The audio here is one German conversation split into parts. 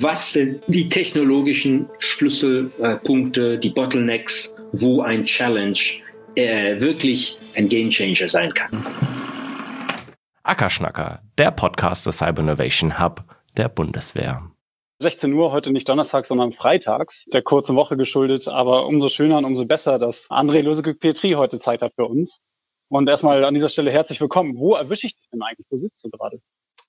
Was sind die technologischen Schlüsselpunkte, die Bottlenecks, wo ein Challenge äh, wirklich ein Gamechanger sein kann? Ackerschnacker, der Podcast des Cyber Innovation Hub der Bundeswehr. 16 Uhr, heute nicht Donnerstag, sondern freitags, der kurzen Woche geschuldet, aber umso schöner und umso besser, dass André Lösegück-Petri heute Zeit hat für uns. Und erstmal an dieser Stelle herzlich willkommen. Wo erwische ich dich denn eigentlich? Wo sitzt du gerade?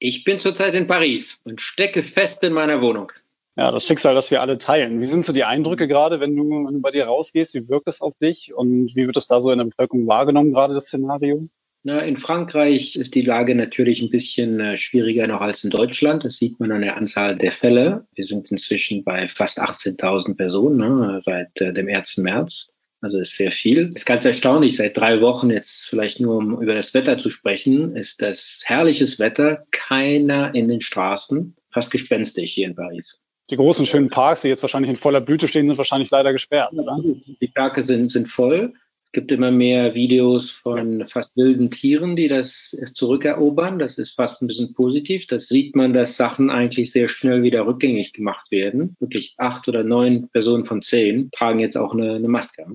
Ich bin zurzeit in Paris und stecke fest in meiner Wohnung. Ja, das Schicksal, das wir alle teilen. Wie sind so die Eindrücke gerade, wenn du, wenn du bei dir rausgehst? Wie wirkt es auf dich und wie wird es da so in der Bevölkerung wahrgenommen, gerade das Szenario? Na, in Frankreich ist die Lage natürlich ein bisschen äh, schwieriger noch als in Deutschland. Das sieht man an der Anzahl der Fälle. Wir sind inzwischen bei fast 18.000 Personen ne, seit äh, dem 1. März. Also ist sehr viel. Ist ganz erstaunlich. Seit drei Wochen jetzt vielleicht nur um über das Wetter zu sprechen, ist das herrliches Wetter. Keiner in den Straßen. Fast gespenstig hier in Paris. Die großen schönen Parks, die jetzt wahrscheinlich in voller Blüte stehen, sind wahrscheinlich leider gesperrt, oder? Die Parke sind, sind voll. Es gibt immer mehr Videos von fast wilden Tieren, die das zurückerobern. Das ist fast ein bisschen positiv. Das sieht man, dass Sachen eigentlich sehr schnell wieder rückgängig gemacht werden. Wirklich acht oder neun Personen von zehn tragen jetzt auch eine, eine Maske.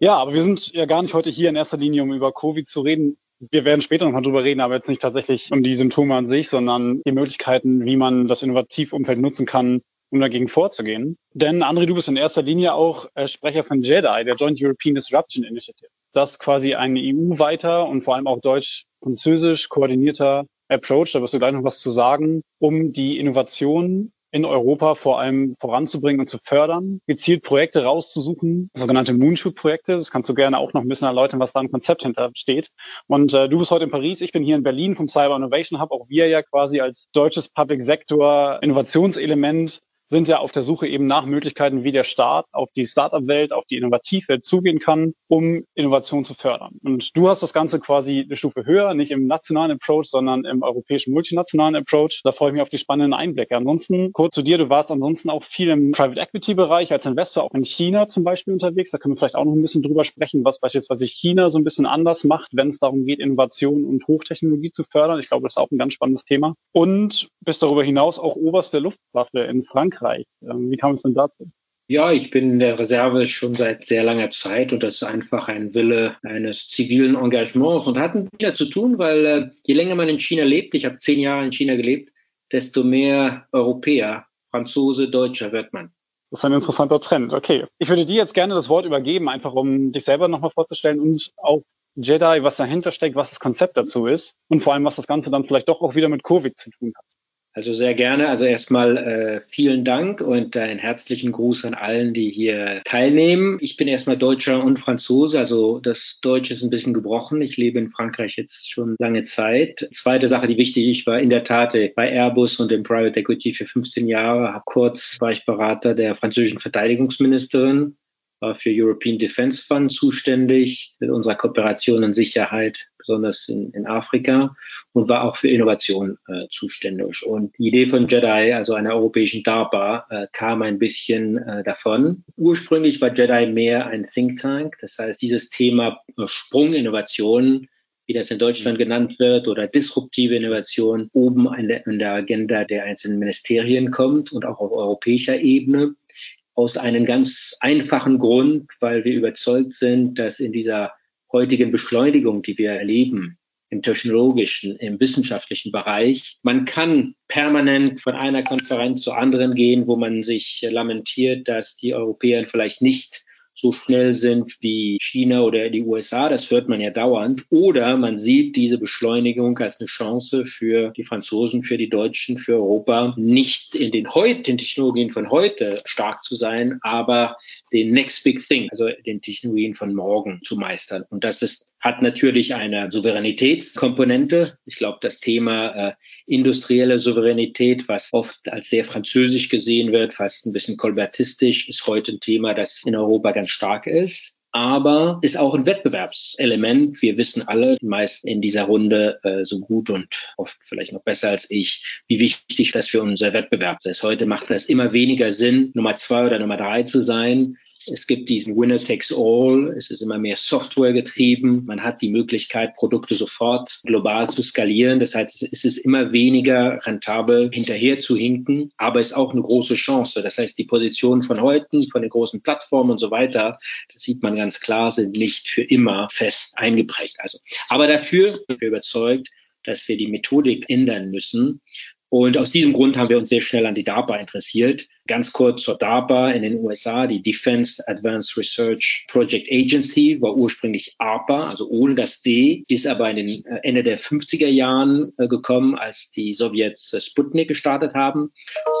Ja, aber wir sind ja gar nicht heute hier in erster Linie, um über Covid zu reden. Wir werden später nochmal drüber reden, aber jetzt nicht tatsächlich um die Symptome an sich, sondern die Möglichkeiten, wie man das Innovativumfeld nutzen kann, um dagegen vorzugehen. Denn André, du bist in erster Linie auch äh, Sprecher von JEDI, der Joint European Disruption Initiative. Das quasi ein EU-weiter und vor allem auch deutsch-französisch koordinierter Approach, da wirst du gleich noch was zu sagen, um die Innovation in Europa vor allem voranzubringen und zu fördern, gezielt Projekte rauszusuchen, sogenannte Moonshoot-Projekte. Das kannst du gerne auch noch ein bisschen erläutern, was da ein Konzept hinter steht. Und äh, du bist heute in Paris, ich bin hier in Berlin vom Cyber Innovation Hub, auch wir ja quasi als deutsches Public Sector Innovationselement sind ja auf der Suche eben nach Möglichkeiten, wie der Staat auf die Startup-Welt, auf die Innovativwelt zugehen kann, um Innovation zu fördern. Und du hast das Ganze quasi eine Stufe höher, nicht im nationalen Approach, sondern im europäischen multinationalen Approach. Da freue ich mich auf die spannenden Einblicke. Ansonsten kurz zu dir, du warst ansonsten auch viel im Private Equity Bereich als Investor, auch in China zum Beispiel unterwegs. Da können wir vielleicht auch noch ein bisschen drüber sprechen, was beispielsweise China so ein bisschen anders macht, wenn es darum geht, Innovation und Hochtechnologie zu fördern. Ich glaube, das ist auch ein ganz spannendes Thema. Und bist darüber hinaus auch oberste Luftwaffe in Frankreich Frankreich. Ähm, wie kam es denn dazu? Ja, ich bin in der Reserve schon seit sehr langer Zeit und das ist einfach ein Wille eines zivilen Engagements und hat mit zu tun, weil äh, je länger man in China lebt, ich habe zehn Jahre in China gelebt, desto mehr Europäer, Franzose, Deutscher wird man. Das ist ein interessanter Trend. Okay. Ich würde dir jetzt gerne das Wort übergeben, einfach um dich selber nochmal vorzustellen und auch Jedi, was dahinter steckt, was das Konzept dazu ist und vor allem, was das Ganze dann vielleicht doch auch wieder mit Covid zu tun hat. Also sehr gerne. Also erstmal äh, vielen Dank und einen herzlichen Gruß an allen, die hier teilnehmen. Ich bin erstmal Deutscher und Franzose, also das Deutsche ist ein bisschen gebrochen. Ich lebe in Frankreich jetzt schon lange Zeit. Zweite Sache, die wichtig ist, war in der Tat bei Airbus und im Private Equity für 15 Jahre. Kurz war ich Berater der französischen Verteidigungsministerin war für European Defense Fund zuständig, mit unserer Kooperation und Sicherheit, besonders in, in Afrika, und war auch für Innovation äh, zuständig. Und die Idee von JEDI, also einer europäischen DARPA, äh, kam ein bisschen äh, davon. Ursprünglich war JEDI mehr ein Think Tank, das heißt, dieses Thema äh, Sprunginnovation wie das in Deutschland genannt wird, oder disruptive Innovation oben an der, an der Agenda der einzelnen Ministerien kommt und auch auf europäischer Ebene aus einem ganz einfachen Grund, weil wir überzeugt sind, dass in dieser heutigen Beschleunigung, die wir erleben, im technologischen, im wissenschaftlichen Bereich. Man kann permanent von einer Konferenz zur anderen gehen, wo man sich lamentiert, dass die Europäer vielleicht nicht so schnell sind wie China oder die USA. Das hört man ja dauernd. Oder man sieht diese Beschleunigung als eine Chance für die Franzosen, für die Deutschen, für Europa, nicht in den heutigen Technologien von heute stark zu sein, aber den Next Big Thing, also den Technologien von morgen zu meistern. Und das ist hat natürlich eine Souveränitätskomponente. Ich glaube, das Thema äh, industrielle Souveränität, was oft als sehr französisch gesehen wird, fast ein bisschen kolbertistisch, ist heute ein Thema, das in Europa ganz stark ist aber ist auch ein Wettbewerbselement. Wir wissen alle, die meisten in dieser Runde äh, so gut und oft vielleicht noch besser als ich, wie wichtig das für unser Wettbewerb ist. Heute macht das immer weniger Sinn, Nummer zwei oder Nummer drei zu sein, Es gibt diesen Winner takes all. Es ist immer mehr Software getrieben. Man hat die Möglichkeit, Produkte sofort global zu skalieren. Das heißt, es ist immer weniger rentabel, hinterher zu hinken, aber es ist auch eine große Chance. Das heißt, die Positionen von heute, von den großen Plattformen und so weiter, das sieht man ganz klar, sind nicht für immer fest eingeprägt. Also, aber dafür sind wir überzeugt, dass wir die Methodik ändern müssen. Und aus diesem Grund haben wir uns sehr schnell an die DARPA interessiert. Ganz kurz zur DARPA in den USA. Die Defense Advanced Research Project Agency war ursprünglich ARPA, also ohne das D, ist aber in den äh, Ende der 50er Jahren äh, gekommen, als die Sowjets äh, Sputnik gestartet haben.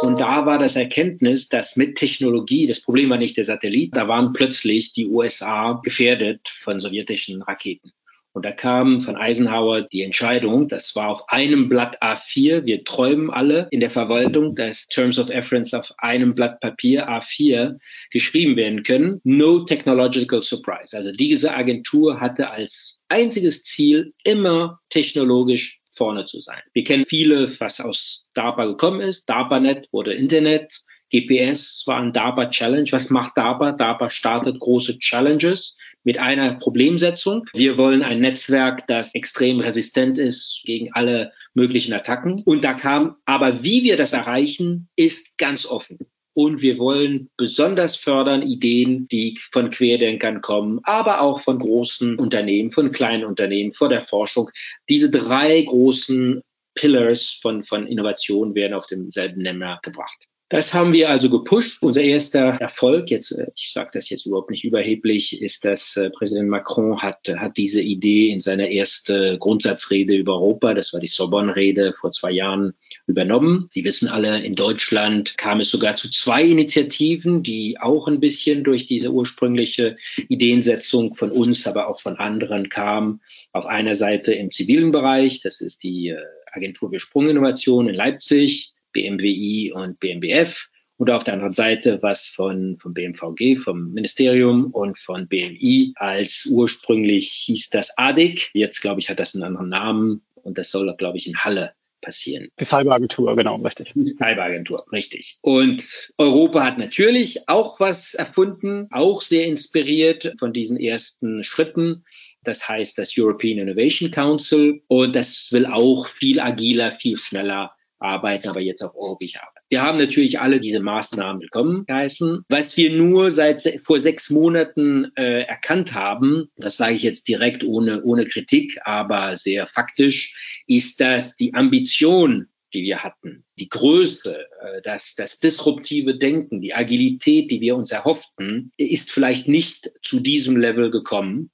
Und da war das Erkenntnis, dass mit Technologie, das Problem war nicht der Satellit, da waren plötzlich die USA gefährdet von sowjetischen Raketen. Und da kam von Eisenhower die Entscheidung, das war auf einem Blatt A4, wir träumen alle in der Verwaltung, dass Terms of Reference auf einem Blatt Papier A4 geschrieben werden können. No technological surprise. Also diese Agentur hatte als einziges Ziel immer technologisch vorne zu sein. Wir kennen viele, was aus DARPA gekommen ist. DARPANET wurde Internet. GPS war ein DARPA Challenge. Was macht DARPA? DARPA startet große Challenges mit einer Problemsetzung. Wir wollen ein Netzwerk, das extrem resistent ist gegen alle möglichen Attacken. Und da kam, aber wie wir das erreichen, ist ganz offen. Und wir wollen besonders fördern Ideen, die von Querdenkern kommen, aber auch von großen Unternehmen, von kleinen Unternehmen, vor der Forschung. Diese drei großen Pillars von, von Innovation werden auf demselben Nenner gebracht. Das haben wir also gepusht. Unser erster Erfolg, jetzt, äh, ich sage das jetzt überhaupt nicht überheblich, ist, dass äh, Präsident Macron hat, hat diese Idee in seiner ersten Grundsatzrede über Europa, das war die Sorbonne-Rede vor zwei Jahren, übernommen. Sie wissen alle, in Deutschland kam es sogar zu zwei Initiativen, die auch ein bisschen durch diese ursprüngliche Ideensetzung von uns, aber auch von anderen kam. Auf einer Seite im zivilen Bereich, das ist die äh, Agentur für Sprunginnovation in Leipzig, BMWI und BMBF. Und auf der anderen Seite was von, von BMVG, vom Ministerium und von BMI als ursprünglich hieß das ADIC. Jetzt, glaube ich, hat das einen anderen Namen und das soll, glaube ich, in Halle passieren. Die Cyberagentur, genau, richtig. Die Cyberagentur, richtig. Und Europa hat natürlich auch was erfunden, auch sehr inspiriert von diesen ersten Schritten. Das heißt das European Innovation Council und das will auch viel agiler, viel schneller arbeiten, aber jetzt auf europäischer Arbeit. Wir haben natürlich alle diese Maßnahmen willkommen geheißen. Was wir nur seit vor sechs Monaten äh, erkannt haben, das sage ich jetzt direkt ohne, ohne Kritik, aber sehr faktisch, ist, dass die Ambition, die wir hatten, die Größe, äh, das, das disruptive Denken, die Agilität, die wir uns erhofften, ist vielleicht nicht zu diesem Level gekommen.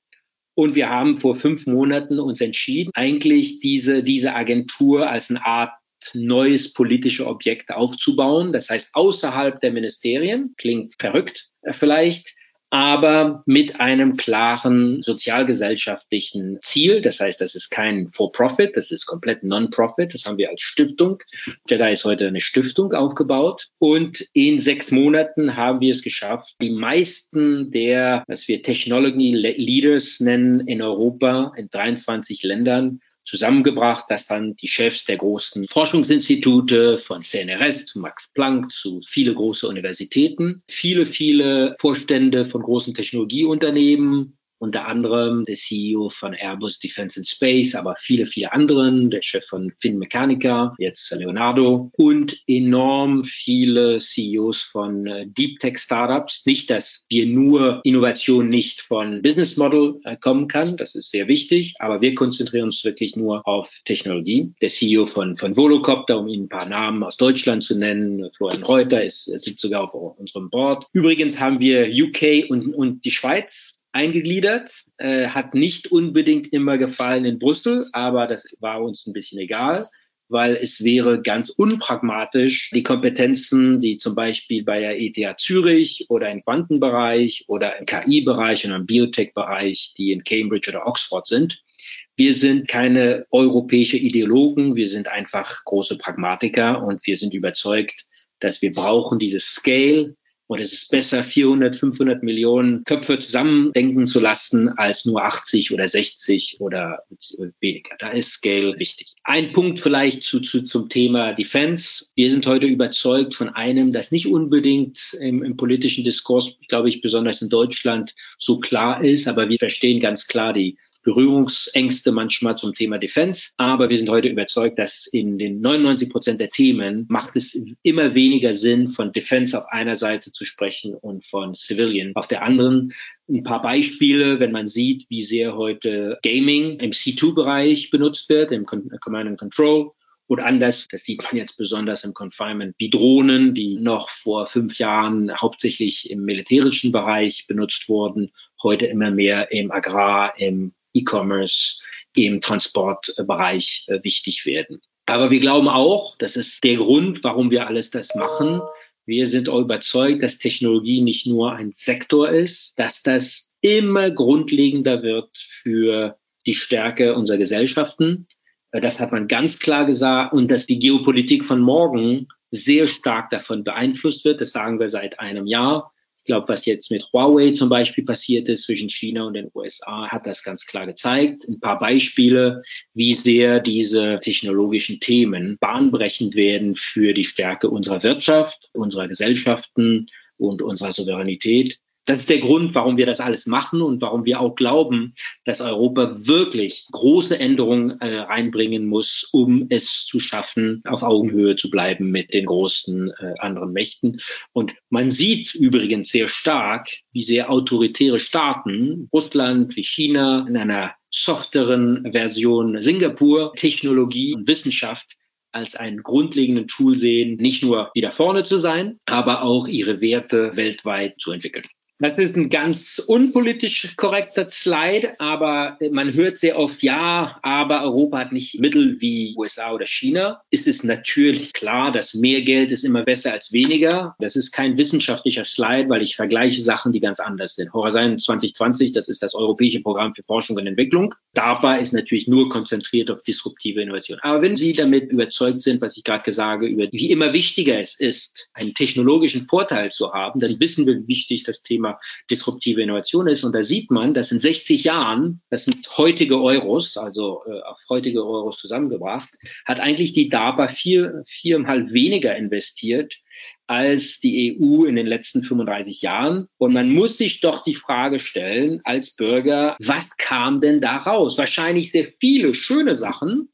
Und wir haben vor fünf Monaten uns entschieden, eigentlich diese, diese Agentur als eine Art neues politische Objekt aufzubauen. Das heißt, außerhalb der Ministerien, klingt verrückt äh, vielleicht, aber mit einem klaren sozialgesellschaftlichen Ziel. Das heißt, das ist kein For-Profit, das ist komplett Non-Profit. Das haben wir als Stiftung. Jedi ist heute eine Stiftung aufgebaut. Und in sechs Monaten haben wir es geschafft, die meisten der, was wir Technology Leaders nennen in Europa, in 23 Ländern, zusammengebracht, dass dann die Chefs der großen Forschungsinstitute von CNRS zu Max Planck zu viele große Universitäten, viele, viele Vorstände von großen Technologieunternehmen, unter anderem der CEO von Airbus Defense and Space, aber viele, viele anderen, der Chef von Finmeccanica, jetzt Leonardo und enorm viele CEOs von äh, Deep Tech Startups. Nicht, dass wir nur Innovation nicht von Business Model äh, kommen kann, das ist sehr wichtig, aber wir konzentrieren uns wirklich nur auf Technologie. Der CEO von, von Volocopter, um Ihnen ein paar Namen aus Deutschland zu nennen, Florian Reuter ist, sitzt sogar auf unserem Board. Übrigens haben wir UK und, und die Schweiz eingegliedert, äh, hat nicht unbedingt immer gefallen in Brüssel, aber das war uns ein bisschen egal, weil es wäre ganz unpragmatisch, die Kompetenzen, die zum Beispiel bei der ETH Zürich oder im Quantenbereich oder im KI-Bereich und im Biotech-Bereich, die in Cambridge oder Oxford sind. Wir sind keine europäische Ideologen, wir sind einfach große Pragmatiker und wir sind überzeugt, dass wir brauchen dieses Scale, Und es ist besser, 400, 500 Millionen Köpfe zusammendenken zu lassen, als nur 80 oder 60 oder weniger. Da ist Scale wichtig. Ein Punkt vielleicht zu, zu, zum Thema Defense. Wir sind heute überzeugt von einem, das nicht unbedingt im, im politischen Diskurs, glaube ich, besonders in Deutschland so klar ist, aber wir verstehen ganz klar die Berührungsängste manchmal zum Thema Defense. Aber wir sind heute überzeugt, dass in den 99 Prozent der Themen macht es immer weniger Sinn, von Defense auf einer Seite zu sprechen und von Civilian auf der anderen. Ein paar Beispiele, wenn man sieht, wie sehr heute Gaming im C2-Bereich benutzt wird, im Command and Control und anders, das sieht man jetzt besonders im Confinement, wie Drohnen, die noch vor fünf Jahren hauptsächlich im militärischen Bereich benutzt wurden, heute immer mehr im Agrar, im E-Commerce, im Transportbereich äh, wichtig werden. Aber wir glauben auch, das ist der Grund, warum wir alles das machen. Wir sind auch überzeugt, dass Technologie nicht nur ein Sektor ist, dass das immer grundlegender wird für die Stärke unserer Gesellschaften. Äh, das hat man ganz klar gesagt und dass die Geopolitik von morgen sehr stark davon beeinflusst wird. Das sagen wir seit einem Jahr. Ich glaube, was jetzt mit Huawei zum Beispiel passiert ist zwischen China und den USA, hat das ganz klar gezeigt. Ein paar Beispiele, wie sehr diese technologischen Themen bahnbrechend werden für die Stärke unserer Wirtschaft, unserer Gesellschaften und unserer Souveränität. Das ist der Grund, warum wir das alles machen und warum wir auch glauben, dass Europa wirklich große Änderungen äh, reinbringen muss, um es zu schaffen, auf Augenhöhe zu bleiben mit den großen äh, anderen Mächten. Und man sieht übrigens sehr stark, wie sehr autoritäre Staaten, Russland wie China, in einer softeren Version Singapur, Technologie und Wissenschaft als einen grundlegenden Tool sehen, nicht nur wieder vorne zu sein, aber auch ihre Werte weltweit zu entwickeln. Das ist ein ganz unpolitisch korrekter Slide, aber man hört sehr oft, ja, aber Europa hat nicht Mittel wie USA oder China. Ist es natürlich klar, dass mehr Geld ist immer besser als weniger. Das ist kein wissenschaftlicher Slide, weil ich vergleiche Sachen, die ganz anders sind. Horizon 2020, das ist das Europäische Programm für Forschung und Entwicklung. DARPA ist natürlich nur konzentriert auf disruptive Innovation. Aber wenn Sie damit überzeugt sind, was ich gerade habe, über wie immer wichtiger es ist, einen technologischen Vorteil zu haben, dann wissen wir, wie wichtig das Thema Thema disruptive Innovation ist. Und da sieht man, dass in 60 Jahren, das sind heutige Euros, also äh, auf heutige Euros zusammengebracht, hat eigentlich die DARPA vier, viermal weniger investiert als die EU in den letzten 35 Jahren. Und man muss sich doch die Frage stellen als Bürger, was kam denn da raus? Wahrscheinlich sehr viele schöne Sachen,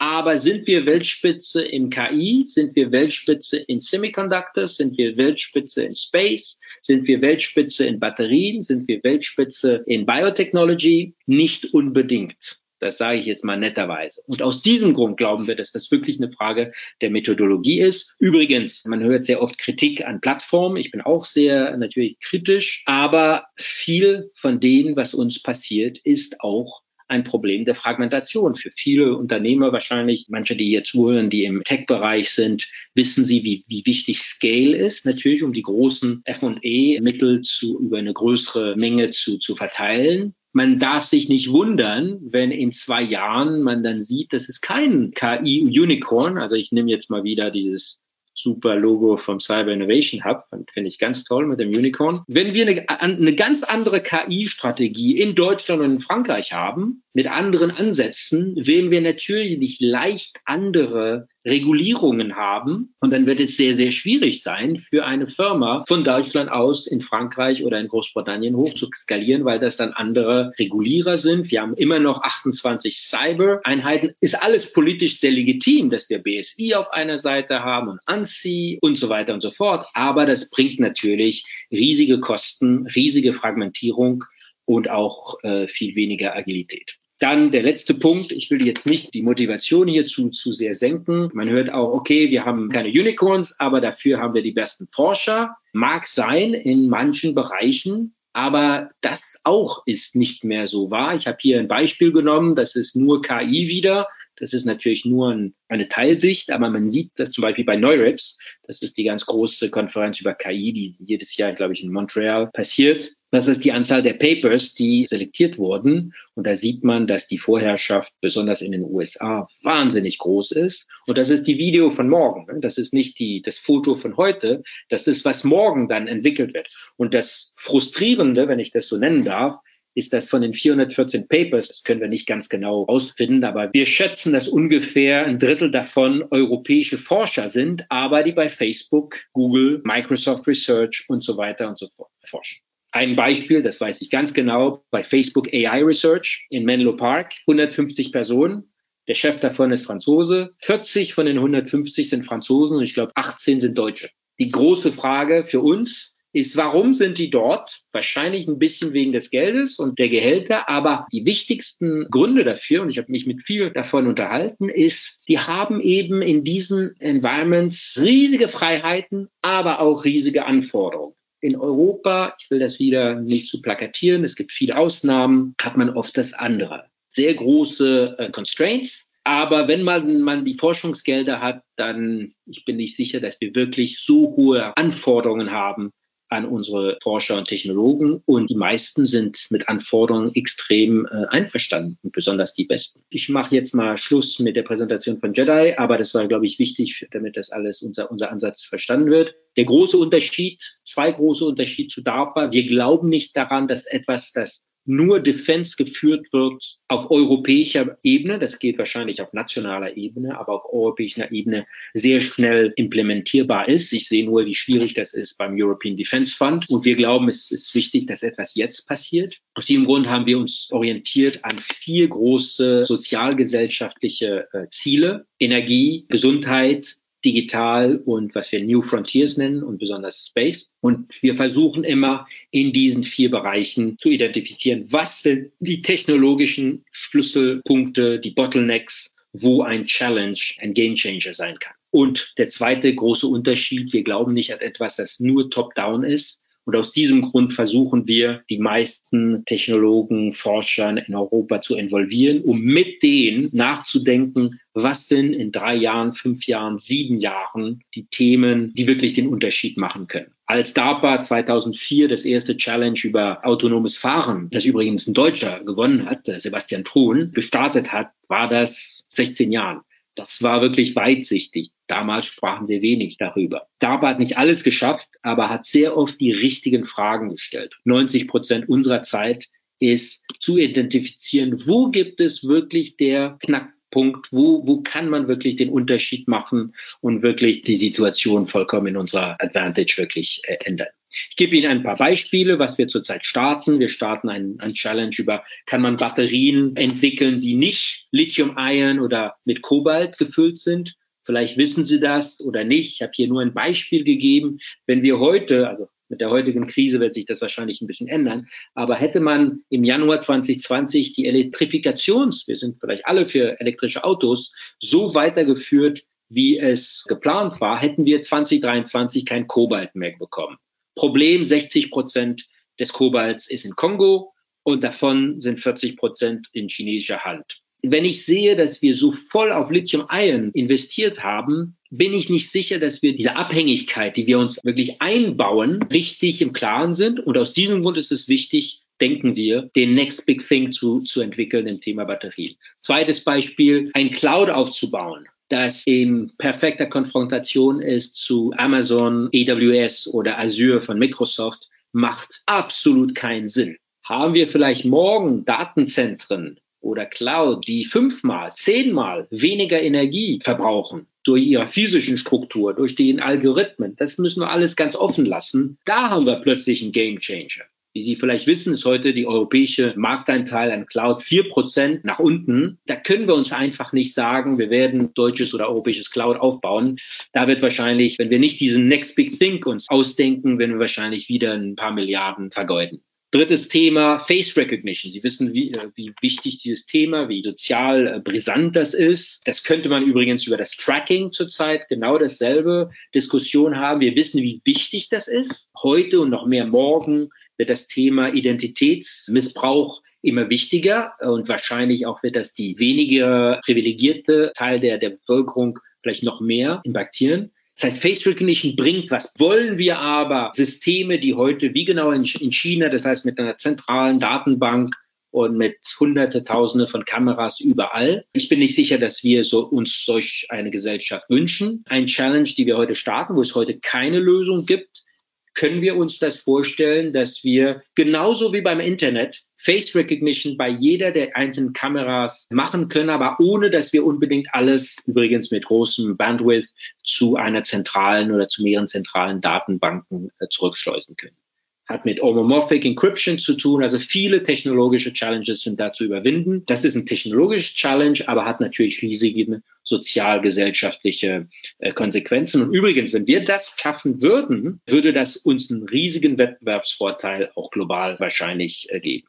aber sind wir Weltspitze im KI? Sind wir Weltspitze in Semiconductors? Sind wir Weltspitze in Space? Sind wir Weltspitze in Batterien? Sind wir Weltspitze in Biotechnology? Nicht unbedingt. Das sage ich jetzt mal netterweise. Und aus diesem Grund glauben wir, dass das wirklich eine Frage der Methodologie ist. Übrigens, man hört sehr oft Kritik an Plattformen. Ich bin auch sehr natürlich kritisch, aber viel von dem, was uns passiert, ist auch ein Problem der Fragmentation. Für viele Unternehmer wahrscheinlich, manche, die hier zuhören, die im Tech-Bereich sind, wissen sie, wie, wie wichtig Scale ist, natürlich, um die großen F&E-Mittel zu, über eine größere Menge zu, zu verteilen. Man darf sich nicht wundern, wenn in zwei Jahren man dann sieht, dass es kein KI-Unicorn, also ich nehme jetzt mal wieder dieses super Logo vom Cyber Innovation Hub. Finde ich ganz toll mit dem Unicorn. Wenn wir eine, eine ganz andere KI-Strategie in Deutschland und in Frankreich haben, mit anderen Ansätzen, werden wir natürlich leicht andere Regulierungen haben. Und dann wird es sehr, sehr schwierig sein, für eine Firma von Deutschland aus in Frankreich oder in Großbritannien hoch zu skalieren, weil das dann andere Regulierer sind. Wir haben immer noch 28 Cyber-Einheiten. Ist alles politisch sehr legitim, dass wir BSI auf einer Seite haben und ANSI und so weiter und so fort. Aber das bringt natürlich riesige Kosten, riesige Fragmentierung und auch äh, viel weniger Agilität. Dann der letzte Punkt. Ich will jetzt nicht die Motivation hierzu zu sehr senken. Man hört auch, okay, wir haben keine Unicorns, aber dafür haben wir die besten Forscher. Mag sein in manchen Bereichen, aber das auch ist nicht mehr so wahr. Ich habe hier ein Beispiel genommen, das ist nur KI wieder. Das ist natürlich nur ein, eine Teilsicht, aber man sieht das zum Beispiel bei Neurips, das ist die ganz große Konferenz über KI, die jedes Jahr, glaube ich, in Montreal passiert. Das ist die Anzahl der Papers, die selektiert wurden. Und da sieht man, dass die Vorherrschaft besonders in den USA wahnsinnig groß ist. Und das ist die Video von morgen. Ne? Das ist nicht die, das Foto von heute. Das ist, was morgen dann entwickelt wird. Und das Frustrierende, wenn ich das so nennen darf, ist das von den 414 Papers, das können wir nicht ganz genau ausfinden, aber wir schätzen, dass ungefähr ein Drittel davon europäische Forscher sind, aber die bei Facebook, Google, Microsoft Research und so weiter und so fort forschen. Ein Beispiel, das weiß ich ganz genau, bei Facebook AI Research in Menlo Park, 150 Personen. Der Chef davon ist Franzose. 40 von den 150 sind Franzosen und ich glaube 18 sind Deutsche. Die große Frage für uns ist, warum sind die dort? Wahrscheinlich ein bisschen wegen des Geldes und der Gehälter, aber die wichtigsten Gründe dafür, und ich habe mich mit viel davon unterhalten, ist, die haben eben in diesen Environments riesige Freiheiten, aber auch riesige Anforderungen. In Europa, ich will das wieder nicht zu plakatieren, es gibt viele Ausnahmen, hat man oft das andere. Sehr große äh, Constraints, aber wenn man, man die Forschungsgelder hat, dann ich bin nicht sicher, dass wir wirklich so hohe Anforderungen haben an unsere Forscher und Technologen und die meisten sind mit Anforderungen extrem äh, einverstanden besonders die Besten. Ich mache jetzt mal Schluss mit der Präsentation von Jedi, aber das war, glaube ich, wichtig, damit das alles unser, unser Ansatz verstanden wird. Der große Unterschied, zwei große Unterschiede zu DARPA. Wir glauben nicht daran, dass etwas, das nur Defense geführt wird auf europäischer Ebene, das geht wahrscheinlich auf nationaler Ebene, aber auf europäischer Ebene sehr schnell implementierbar ist. Ich sehe nur, wie schwierig das ist beim European Defense Fund. Und wir glauben, es ist wichtig, dass etwas jetzt passiert. Aus diesem Grund haben wir uns orientiert an vier große sozialgesellschaftliche äh, Ziele. Energie, Gesundheit, digital und was wir New Frontiers nennen und besonders Space. Und wir versuchen immer in diesen vier Bereichen zu identifizieren, was sind die technologischen Schlüsselpunkte, die Bottlenecks, wo ein Challenge ein Gamechanger sein kann. Und der zweite große Unterschied, wir glauben nicht an etwas, das nur top-down ist, und aus diesem Grund versuchen wir, die meisten Technologen, Forscher in Europa zu involvieren, um mit denen nachzudenken, was sind in drei Jahren, fünf Jahren, sieben Jahren die Themen, die wirklich den Unterschied machen können. Als DARPA 2004 das erste Challenge über autonomes Fahren, das übrigens ein Deutscher gewonnen hat, Sebastian Thun, gestartet hat, war das 16 Jahren. Das war wirklich weitsichtig. Damals sprachen sie wenig darüber. DARPA hat nicht alles geschafft, aber hat sehr oft die richtigen Fragen gestellt. 90 Prozent unserer Zeit ist zu identifizieren, wo gibt es wirklich der Knackpunkt, wo, wo kann man wirklich den Unterschied machen und wirklich die Situation vollkommen in unserer Advantage wirklich äh, ändern. Ich gebe Ihnen ein paar Beispiele, was wir zurzeit starten. Wir starten ein, ein Challenge über, kann man Batterien entwickeln, die nicht Lithium-Ion oder mit Kobalt gefüllt sind. Vielleicht wissen Sie das oder nicht. Ich habe hier nur ein Beispiel gegeben. Wenn wir heute, also mit der heutigen Krise wird sich das wahrscheinlich ein bisschen ändern. Aber hätte man im Januar 2020 die Elektrifikations, wir sind vielleicht alle für elektrische Autos, so weitergeführt, wie es geplant war, hätten wir 2023 kein Kobalt mehr bekommen. Problem, 60 Prozent des Kobalts ist in Kongo und davon sind 40 Prozent in chinesischer Hand. Wenn ich sehe, dass wir so voll auf Lithium-Ion investiert haben, bin ich nicht sicher, dass wir diese Abhängigkeit, die wir uns wirklich einbauen, richtig im Klaren sind. Und aus diesem Grund ist es wichtig, denken wir, den Next Big Thing zu, zu entwickeln im Thema Batterien. Zweites Beispiel, ein Cloud aufzubauen das in perfekter Konfrontation ist zu Amazon, AWS oder Azure von Microsoft, macht absolut keinen Sinn. Haben wir vielleicht morgen Datenzentren oder Cloud, die fünfmal, zehnmal weniger Energie verbrauchen durch ihre physischen Struktur, durch den Algorithmen. Das müssen wir alles ganz offen lassen. Da haben wir plötzlich einen Game Changer. Wie Sie vielleicht wissen, ist heute die europäische Markteinteil an Cloud vier Prozent nach unten. Da können wir uns einfach nicht sagen, wir werden deutsches oder europäisches Cloud aufbauen. Da wird wahrscheinlich, wenn wir nicht diesen Next Big Think uns ausdenken, werden wir wahrscheinlich wieder ein paar Milliarden vergeuden. Drittes Thema, Face Recognition. Sie wissen, wie, äh, wie wichtig dieses Thema, wie sozial äh, brisant das ist. Das könnte man übrigens über das Tracking zurzeit genau dasselbe Diskussion haben. Wir wissen, wie wichtig das ist. Heute und noch mehr morgen wird das Thema Identitätsmissbrauch immer wichtiger und wahrscheinlich auch wird das die weniger privilegierte Teil der, der Bevölkerung vielleicht noch mehr impactieren. Das heißt, Face Recognition bringt was. Wollen wir aber Systeme, die heute wie genau in, China, das heißt mit einer zentralen Datenbank und mit hunderte, tausende von Kameras überall. Ich bin nicht sicher, dass wir so uns solch eine Gesellschaft wünschen. Ein Challenge, die wir heute starten, wo es heute keine Lösung gibt, können wir uns das vorstellen, dass wir genauso wie beim Internet Face Recognition bei jeder der einzelnen Kameras machen können, aber ohne dass wir unbedingt alles, übrigens mit großem Bandwidth, zu einer zentralen oder zu mehreren zentralen Datenbanken äh, zurückschleusen können hat mit Homomorphic Encryption zu tun. Also viele technologische Challenges sind da zu überwinden. Das ist ein technologisches Challenge, aber hat natürlich riesige sozial-gesellschaftliche äh, Konsequenzen. Und übrigens, wenn wir das schaffen würden, würde das uns einen riesigen Wettbewerbsvorteil auch global wahrscheinlich äh, geben.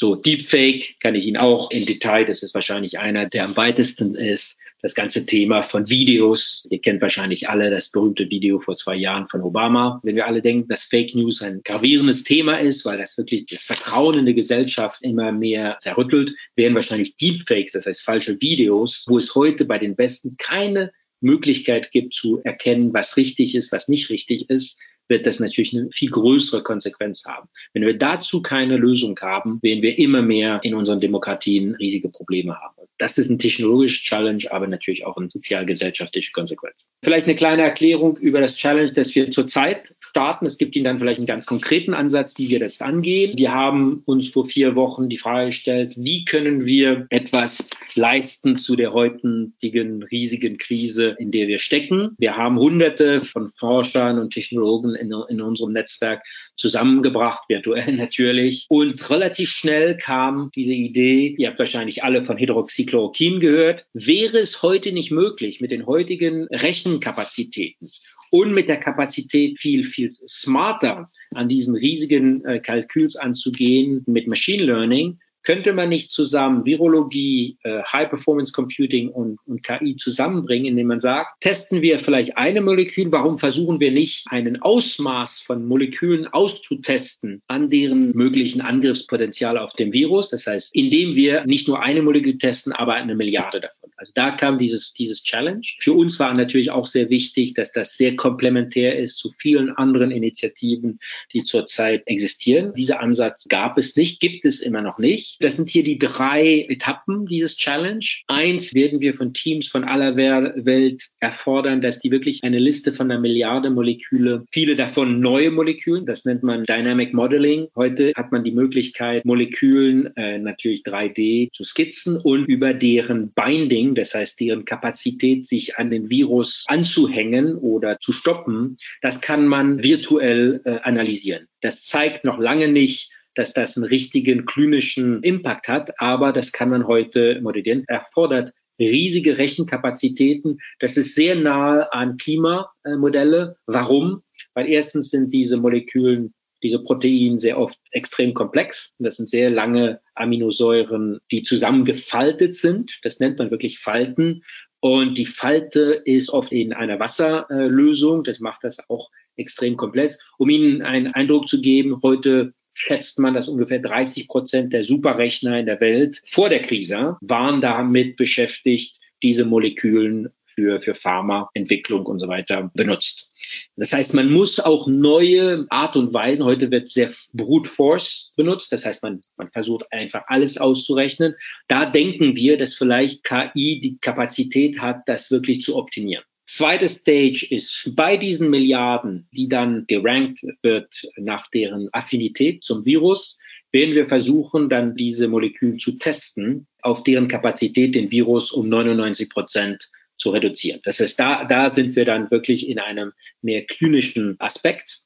So, Deepfake kann ich Ihnen auch im Detail, das ist wahrscheinlich einer, der am weitesten ist, das ganze Thema von Videos. Ihr kennt wahrscheinlich alle das berühmte Video vor zwei Jahren von Obama. Wenn wir alle denken, dass Fake News ein gravierendes Thema ist, weil das wirklich das Vertrauen in die Gesellschaft immer mehr zerrüttelt, wären wahrscheinlich Deepfakes, das heißt falsche Videos, wo es heute bei den Besten keine Möglichkeit gibt zu erkennen, was richtig ist, was nicht richtig ist, wird das natürlich eine viel größere Konsequenz haben. Wenn wir dazu keine Lösung haben, werden wir immer mehr in unseren Demokratien riesige Probleme haben. Das ist ein technologisches Challenge, aber natürlich auch eine sozial-gesellschaftliche Konsequenz. Vielleicht eine kleine Erklärung über das Challenge, das wir zurzeit starten. Es gibt Ihnen dann vielleicht einen ganz konkreten Ansatz, wie wir das angehen. Wir haben uns vor vier Wochen die Frage gestellt, wie können wir etwas leisten zu der heutigen riesigen Krise, in der wir stecken. Wir haben hunderte von Forschern und Technologen in, in unserem Netzwerk zusammengebracht, virtuell natürlich. Und relativ schnell kam diese Idee, ihr habt wahrscheinlich alle von Hydroxychloroquin gehört, wäre es heute nicht möglich, mit den heutigen Rechenkapazitäten und mit der Kapazität viel, viel smarter an diesen riesigen äh, Kalküls anzugehen mit Machine Learning, könnte man nicht zusammen Virologie, äh, High Performance Computing und, und KI zusammenbringen, indem man sagt, testen wir vielleicht eine Molekül, warum versuchen wir nicht einen Ausmaß von Molekülen auszutesten an deren möglichen Angriffspotenzial auf dem Virus? Das heißt, indem wir nicht nur eine Molekül testen, aber eine Milliarde davon. Also da kam dieses, dieses Challenge. Für uns war natürlich auch sehr wichtig, dass das sehr komplementär ist zu vielen anderen Initiativen, die zurzeit existieren. Dieser Ansatz gab es nicht, gibt es immer noch nicht. Das sind hier die drei Etappen dieses Challenge. Eins werden wir von Teams von aller Welt erfordern, dass die wirklich eine Liste von einer Milliarde Moleküle, viele davon neue Moleküle, das nennt man Dynamic Modeling. Heute hat man die Möglichkeit, Molekülen äh, natürlich 3D zu skizzen und über deren Binding Binding, das heißt deren Kapazität, sich an den Virus anzuhängen oder zu stoppen, das kann man virtuell äh, analysieren. Das zeigt noch lange nicht, dass das einen richtigen klinischen Impact hat, aber das kann man heute modellieren. Erfordert riesige Rechenkapazitäten. Das ist sehr nahe an Klimamodelle. Warum? Weil erstens sind diese Molekülen diese Proteine sehr oft extrem komplex. Das sind sehr lange Aminosäuren, die zusammengefaltet sind. Das nennt man wirklich Falten. Und die Falte ist oft in einer Wasserlösung. Das macht das auch extrem komplex. Um Ihnen einen Eindruck zu geben, heute schätzt man, dass ungefähr 30 Prozent der Superrechner in der Welt vor der Krise waren damit beschäftigt, diese Molekülen für, für Pharmaentwicklung und so weiter benutzt. Das heißt, man muss auch neue Art und Weisen, heute wird sehr Brute Force benutzt, das heißt, man, man versucht einfach alles auszurechnen. Da denken wir, dass vielleicht KI die Kapazität hat, das wirklich zu optimieren. Zweite Stage ist bei diesen Milliarden, die dann gerankt wird nach deren Affinität zum Virus, werden wir versuchen, dann diese Moleküle zu testen, auf deren Kapazität den Virus um 99 Prozent zu reduzieren. Das heißt, da, da sind wir dann wirklich in einem mehr klinischen Aspekt.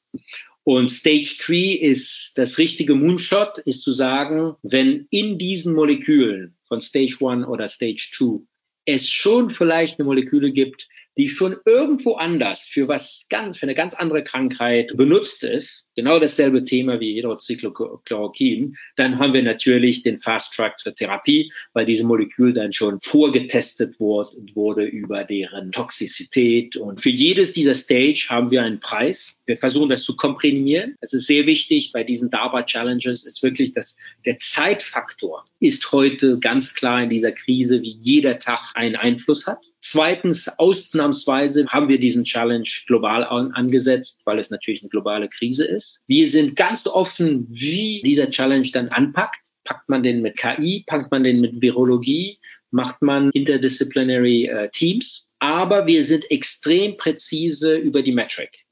Und Stage 3 ist das richtige Moonshot, ist zu sagen, wenn in diesen Molekülen von Stage 1 oder Stage 2 es schon vielleicht eine Moleküle gibt, die schon irgendwo anders für was ganz, für eine ganz andere Krankheit benutzt ist, genau dasselbe Thema wie Hydroxychloroquin, dann haben wir natürlich den Fast Track zur Therapie, weil diese Molekül dann schon vorgetestet wurde, über deren Toxizität. Und für jedes dieser Stage haben wir einen Preis. Wir versuchen das zu komprimieren. Es ist sehr wichtig bei diesen DARPA Challenges ist wirklich, dass der Zeitfaktor ist heute ganz klar in dieser Krise, wie jeder Tag einen Einfluss hat. Zweitens, ausnahmsweise haben wir diesen Challenge global angesetzt, weil es natürlich eine globale Krise ist. Wir sind ganz offen, wie dieser Challenge dann anpackt. Packt man den mit KI, packt man den mit Virologie, macht man interdisciplinary äh, Teams. Aber wir sind extrem präzise über die Metric.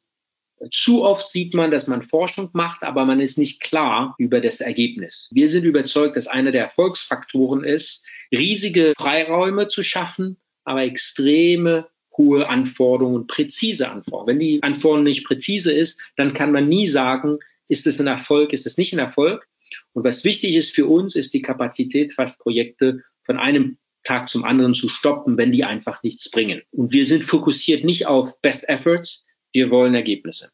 Zu oft sieht man, dass man Forschung macht, aber man ist nicht klar über das Ergebnis. Wir sind überzeugt, dass einer der Erfolgsfaktoren ist, riesige Freiräume zu schaffen, aber extreme hohe Anforderungen, präzise Anforderungen. Wenn die Anforderung nicht präzise ist, dann kann man nie sagen, ist es ein Erfolg, ist es nicht ein Erfolg. Und was wichtig ist für uns, ist die Kapazität, fast Projekte von einem Tag zum anderen zu stoppen, wenn die einfach nichts bringen. Und wir sind fokussiert nicht auf Best Efforts, wir wollen Ergebnisse.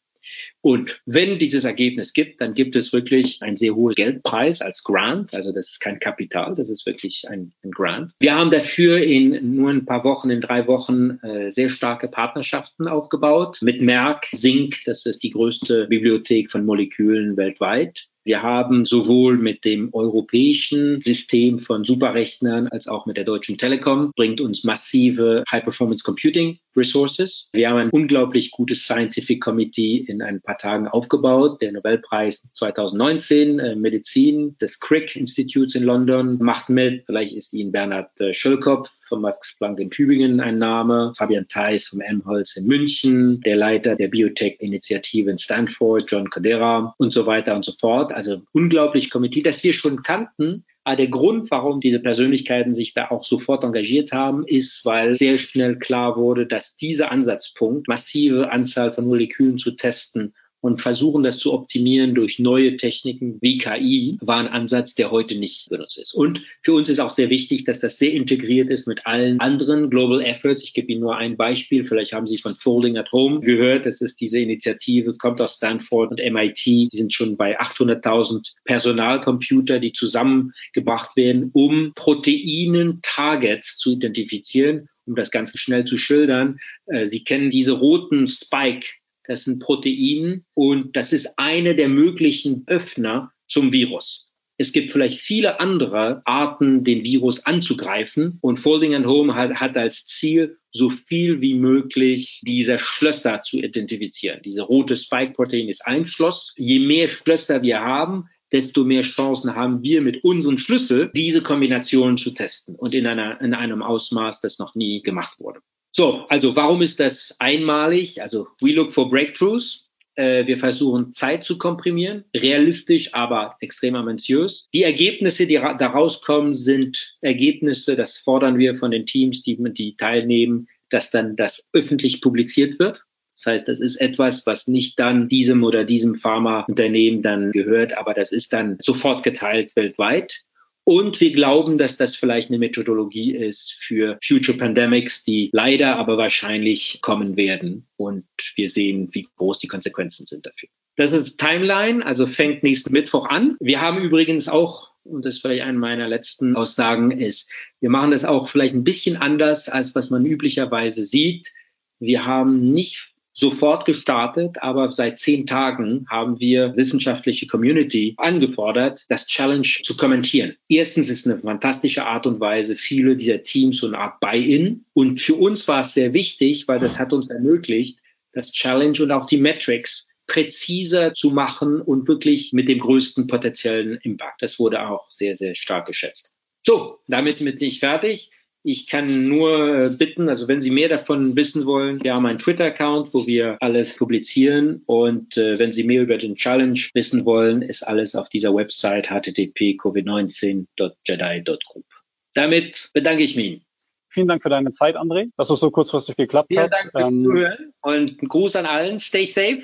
Und wenn dieses Ergebnis gibt, dann gibt es wirklich einen sehr hohen Geldpreis als Grant. Also das ist kein Kapital, das ist wirklich ein, ein Grant. Wir haben dafür in nur ein paar Wochen, in drei Wochen äh, sehr starke Partnerschaften aufgebaut mit Merck, Sync, das ist die größte Bibliothek von Molekülen weltweit. Wir haben sowohl mit dem europäischen System von Superrechnern als auch mit der Deutschen Telekom bringt uns massive High-Performance Computing Resources. Wir haben ein unglaublich gutes Scientific Committee in ein paar Tagen aufgebaut. Der Nobelpreis 2019 äh, Medizin des Crick Institutes in London macht mit. Vielleicht ist Ihnen Bernhard äh, Schöllkopf vom Max Planck in Tübingen ein Name, Fabian Theis vom Helmholtz in München, der Leiter der Biotech-Initiative in Stanford, John Codera und so weiter und so fort. Also unglaublich Komitee, das wir schon kannten, aber der Grund, warum diese Persönlichkeiten sich da auch sofort engagiert haben, ist, weil sehr schnell klar wurde, dass dieser Ansatzpunkt, massive Anzahl von Molekülen zu testen und versuchen, das zu optimieren durch neue Techniken wie KI, war ein Ansatz, der heute nicht benutzt ist. Und für uns ist auch sehr wichtig, dass das sehr integriert ist mit allen anderen Global Efforts. Ich gebe Ihnen nur ein Beispiel. Vielleicht haben Sie von Folding at Home gehört. Das ist diese Initiative, kommt aus Stanford und MIT. Die sind schon bei 800.000 Personalcomputer, die zusammengebracht werden, um Proteinen Targets zu identifizieren um das Ganze schnell zu schildern. Äh, Sie kennen diese roten Spike das sind Proteine und das ist eine der möglichen Öffner zum Virus. Es gibt vielleicht viele andere Arten, den Virus anzugreifen. Und Folding and Home hat, hat als Ziel, so viel wie möglich dieser Schlösser zu identifizieren. Diese rote Spike-Protein ist ein Schloss. Je mehr Schlösser wir haben, desto mehr Chancen haben wir mit unseren Schlüssel, diese Kombination zu testen und in, einer, in einem Ausmaß, das noch nie gemacht wurde. So, also warum ist das einmalig? Also we look for breakthroughs. Äh, wir versuchen Zeit zu komprimieren, realistisch, aber extrem ambitiös. Die Ergebnisse, die daraus kommen, sind Ergebnisse, das fordern wir von den Teams, die, die teilnehmen, dass dann das öffentlich publiziert wird. Das heißt, das ist etwas, was nicht dann diesem oder diesem Pharmaunternehmen dann gehört, aber das ist dann sofort geteilt weltweit. Und wir glauben, dass das vielleicht eine Methodologie ist für Future Pandemics, die leider aber wahrscheinlich kommen werden. Und wir sehen, wie groß die Konsequenzen sind dafür. Das ist Timeline, also fängt nächsten Mittwoch an. Wir haben übrigens auch, und das ist vielleicht eine meiner letzten Aussagen, ist, wir machen das auch vielleicht ein bisschen anders, als was man üblicherweise sieht. Wir haben nicht sofort gestartet, aber seit zehn Tagen haben wir wissenschaftliche Community angefordert, das Challenge zu kommentieren. Erstens ist eine fantastische Art und Weise, viele dieser Teams so eine Art Buy-in. Und für uns war es sehr wichtig, weil das hat uns ermöglicht, das Challenge und auch die Metrics präziser zu machen und wirklich mit dem größten potenziellen Impact. Das wurde auch sehr, sehr stark geschätzt. So, damit bin ich fertig. Ich kann nur äh, bitten, also wenn Sie mehr davon wissen wollen, wir haben einen Twitter-Account, wo wir alles publizieren. Und äh, wenn Sie mehr über den Challenge wissen wollen, ist alles auf dieser Website http://covid19.jedi.group. Damit bedanke ich mich. Vielen Dank für deine Zeit, André, dass es so kurzfristig geklappt Vielen hat. Dank fürs ähm, Zuhören und ein Gruß an allen. Stay safe.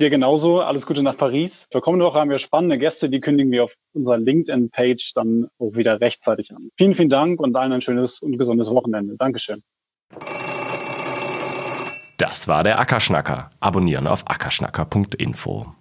Dir genauso. Alles Gute nach Paris. Für kommende Woche haben wir spannende Gäste, die kündigen wir auf unserer LinkedIn-Page dann auch wieder rechtzeitig an. Vielen, vielen Dank und allen ein schönes und gesundes Wochenende. Dankeschön. Das war der Ackerschnacker. Abonnieren auf ackerschnacker.info.